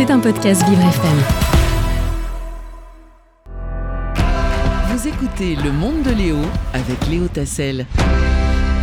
C'est un podcast Vivre FM. Vous écoutez Le Monde de Léo avec Léo Tassel.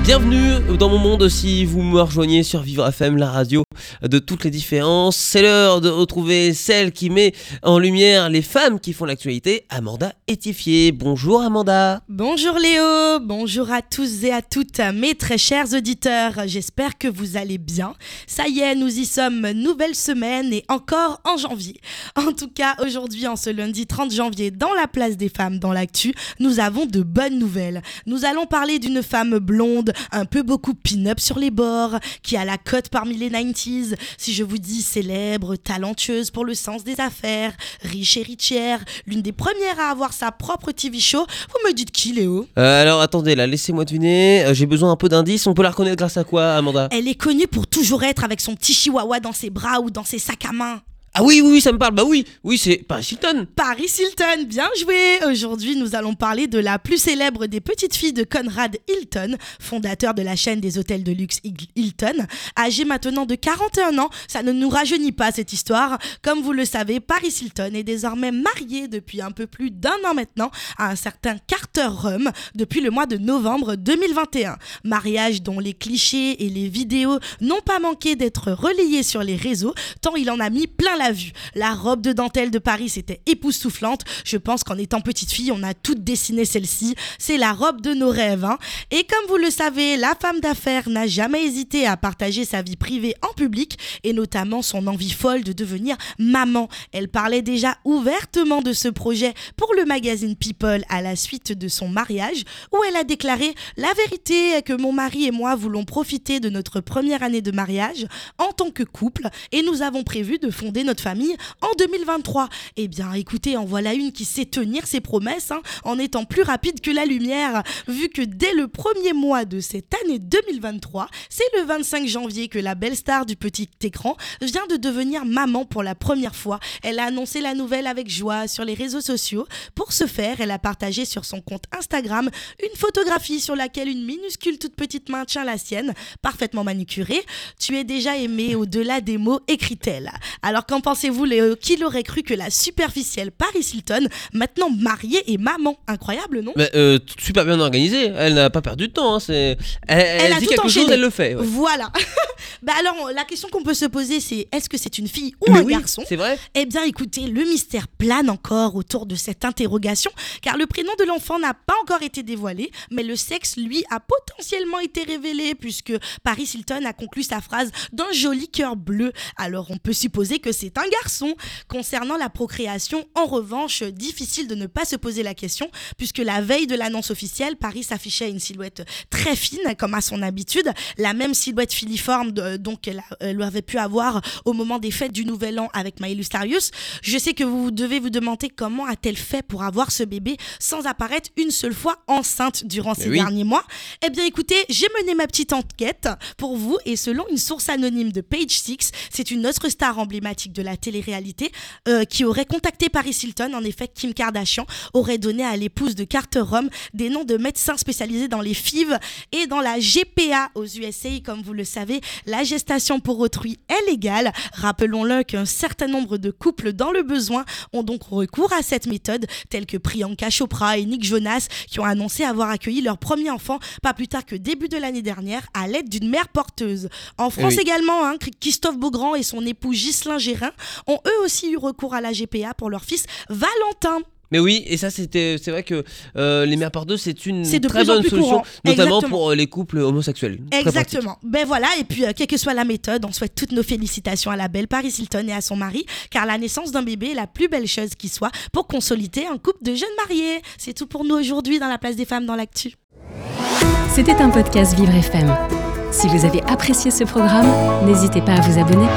Bienvenue dans mon monde si vous me rejoignez sur Vivre FM, la radio de toutes les différences. C'est l'heure de retrouver celle qui met en lumière les femmes qui font l'actualité, Amanda Étifier. Bonjour Amanda. Bonjour Léo, bonjour à tous et à toutes mes très chers auditeurs. J'espère que vous allez bien. Ça y est, nous y sommes, nouvelle semaine et encore en janvier. En tout cas, aujourd'hui, en ce lundi 30 janvier, dans la place des femmes, dans l'actu, nous avons de bonnes nouvelles. Nous allons parler d'une femme blonde, un peu beaucoup pin-up sur les bords, qui a la cote parmi les 90s. Si je vous dis célèbre, talentueuse pour le sens des affaires, riche héritière, l'une des premières à avoir sa propre TV show, vous me dites qui Léo? Euh, alors attendez, là, laissez-moi deviner. Euh, J'ai besoin un peu d'indices. On peut la reconnaître grâce à quoi, Amanda? Elle est connue pour toujours être avec son petit chihuahua dans ses bras ou dans ses sacs à main. Ah oui, oui, ça me parle. Bah oui, oui, c'est Paris Hilton. Paris Hilton, bien joué Aujourd'hui, nous allons parler de la plus célèbre des petites filles de Conrad Hilton, fondateur de la chaîne des hôtels de luxe Hil- Hilton. Âgé maintenant de 41 ans, ça ne nous rajeunit pas cette histoire. Comme vous le savez, Paris Hilton est désormais marié depuis un peu plus d'un an maintenant à un certain Carter Rum depuis le mois de novembre 2021. Mariage dont les clichés et les vidéos n'ont pas manqué d'être relayés sur les réseaux, tant il en a mis plein la vue. La robe de dentelle de Paris était époustouflante. Je pense qu'en étant petite fille, on a toutes dessiné celle-ci. C'est la robe de nos rêves. hein. Et comme vous le savez, la femme d'affaires n'a jamais hésité à partager sa vie privée en public et notamment son envie folle de devenir maman. Elle parlait déjà ouvertement de ce projet pour le magazine People à la suite de son mariage où elle a déclaré La vérité est que mon mari et moi voulons profiter de notre première année de mariage en tant que couple et nous avons prévu de fonder notre famille en 2023. Eh bien, écoutez, en voilà une qui sait tenir ses promesses hein, en étant plus rapide que la lumière, vu que dès le premier mois de cette année 2023, c'est le 25 janvier que la belle star du petit écran vient de devenir maman pour la première fois. Elle a annoncé la nouvelle avec joie sur les réseaux sociaux. Pour ce faire, elle a partagé sur son compte Instagram une photographie sur laquelle une minuscule toute petite main tient la sienne, parfaitement manucurée. Tu es déjà aimé au-delà des mots, écrit-elle. Alors qu'en pensez-vous, Léo Qui l'aurait cru que la superficielle Paris Hilton, maintenant mariée et maman? Incroyable, non? Bah, euh, super bien organisée. Elle n'a pas perdu de temps. hein. Elle, elle a dit tout quelque chose, elle le fait. ouais. Voilà. bah alors, la question qu'on peut se poser, c'est est-ce que c'est une fille ou Mais un oui, garçon? C'est vrai. Eh bien, écoutez, le mystère plane encore autour de cette interrogation, car le prénom de l'enfant n'a pas encore été dévoilé, mais le sexe, lui, a potentiellement été révélé, puisque Paris Hilton a conclu sa phrase d'un joli cœur bleu. Alors, on peut supposer que c'est un garçon. Concernant la procréation, en revanche, difficile de ne pas se poser la question, puisque la veille de l'annonce officielle, Paris s'affichait une silhouette très fine, comme à son habitude, la même silhouette filiforme de- donc elle, elle avait pu avoir au moment des fêtes du Nouvel An avec Miley Cyrus. Je sais que vous devez vous demander comment a-t-elle fait pour avoir ce bébé sans apparaître une seule fois enceinte durant Mais ces oui. derniers mois. Eh bien écoutez, j'ai mené ma petite enquête pour vous et selon une source anonyme de Page Six, c'est une autre star emblématique de la télé-réalité euh, qui aurait contacté Paris Hilton. En effet, Kim Kardashian aurait donné à l'épouse de Carter Rum des noms de médecins spécialisés dans les FIV et dans la GPA aux USA. Comme vous le savez, la gestation pour autrui est légale. Rappelons-le qu'un certain nombre de couples dans le besoin ont donc recours à cette méthode, tels que Priyanka Chopra et Nick Jonas, qui ont annoncé avoir accueilli leur premier enfant pas plus tard que début de l'année dernière à l'aide d'une mère porteuse. En France oui. également, hein, Christophe Beaugrand et son époux Ghislain Gérin ont eux aussi eu recours à la GPA pour leur fils Valentin. Mais oui, et ça c'était, c'est vrai que euh, les mères c'est une C'est de très bonne solution, courant. notamment Exactement. pour euh, les couples homosexuels. Exactement. Ben voilà, et puis euh, quelle que soit la méthode, on souhaite toutes nos félicitations à la belle Paris Hilton et à son mari, car la naissance d'un bébé est la plus belle chose qui soit pour consolider un couple de jeunes mariés. C'est tout pour nous aujourd'hui dans la place des femmes dans l'actu. C'était un podcast Vivre FM. Si vous avez apprécié ce programme, n'hésitez pas à vous abonner.